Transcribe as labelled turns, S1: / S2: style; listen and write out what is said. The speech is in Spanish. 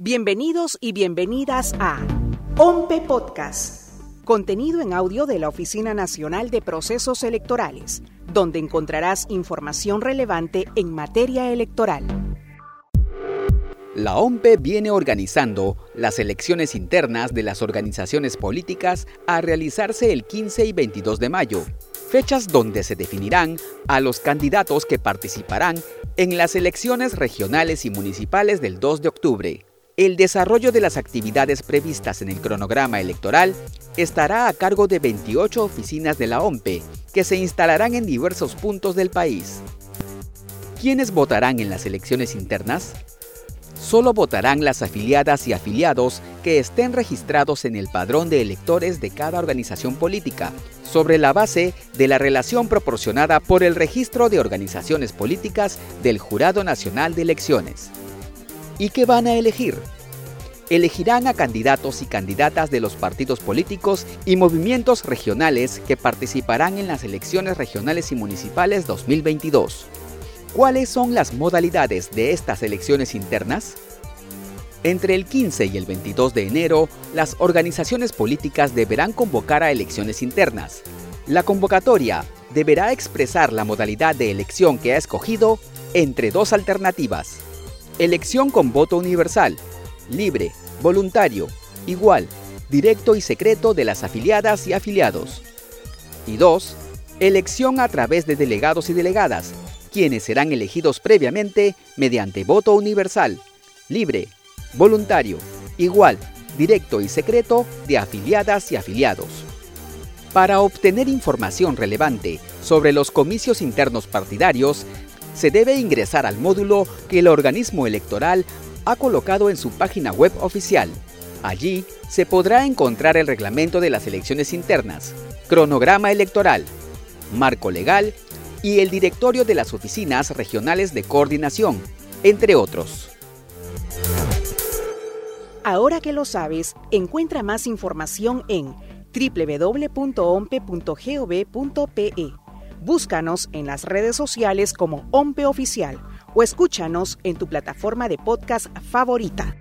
S1: Bienvenidos y bienvenidas a OMPE Podcast, contenido en audio de la Oficina Nacional de Procesos Electorales, donde encontrarás información relevante en materia electoral.
S2: La OMPE viene organizando las elecciones internas de las organizaciones políticas a realizarse el 15 y 22 de mayo, fechas donde se definirán a los candidatos que participarán en las elecciones regionales y municipales del 2 de octubre. El desarrollo de las actividades previstas en el cronograma electoral estará a cargo de 28 oficinas de la OMPE, que se instalarán en diversos puntos del país. ¿Quiénes votarán en las elecciones internas? Solo votarán las afiliadas y afiliados que estén registrados en el padrón de electores de cada organización política, sobre la base de la relación proporcionada por el registro de organizaciones políticas del Jurado Nacional de Elecciones. ¿Y qué van a elegir? Elegirán a candidatos y candidatas de los partidos políticos y movimientos regionales que participarán en las elecciones regionales y municipales 2022. ¿Cuáles son las modalidades de estas elecciones internas? Entre el 15 y el 22 de enero, las organizaciones políticas deberán convocar a elecciones internas. La convocatoria deberá expresar la modalidad de elección que ha escogido entre dos alternativas. Elección con voto universal, libre, voluntario, igual, directo y secreto de las afiliadas y afiliados. Y 2. Elección a través de delegados y delegadas, quienes serán elegidos previamente mediante voto universal, libre, voluntario, igual, directo y secreto de afiliadas y afiliados. Para obtener información relevante sobre los comicios internos partidarios, se debe ingresar al módulo que el organismo electoral ha colocado en su página web oficial. Allí se podrá encontrar el reglamento de las elecciones internas, cronograma electoral, marco legal y el directorio de las oficinas regionales de coordinación, entre otros.
S1: Ahora que lo sabes, encuentra más información en www.ompe.gov.pe Búscanos en las redes sociales como OMPE Oficial o escúchanos en tu plataforma de podcast favorita.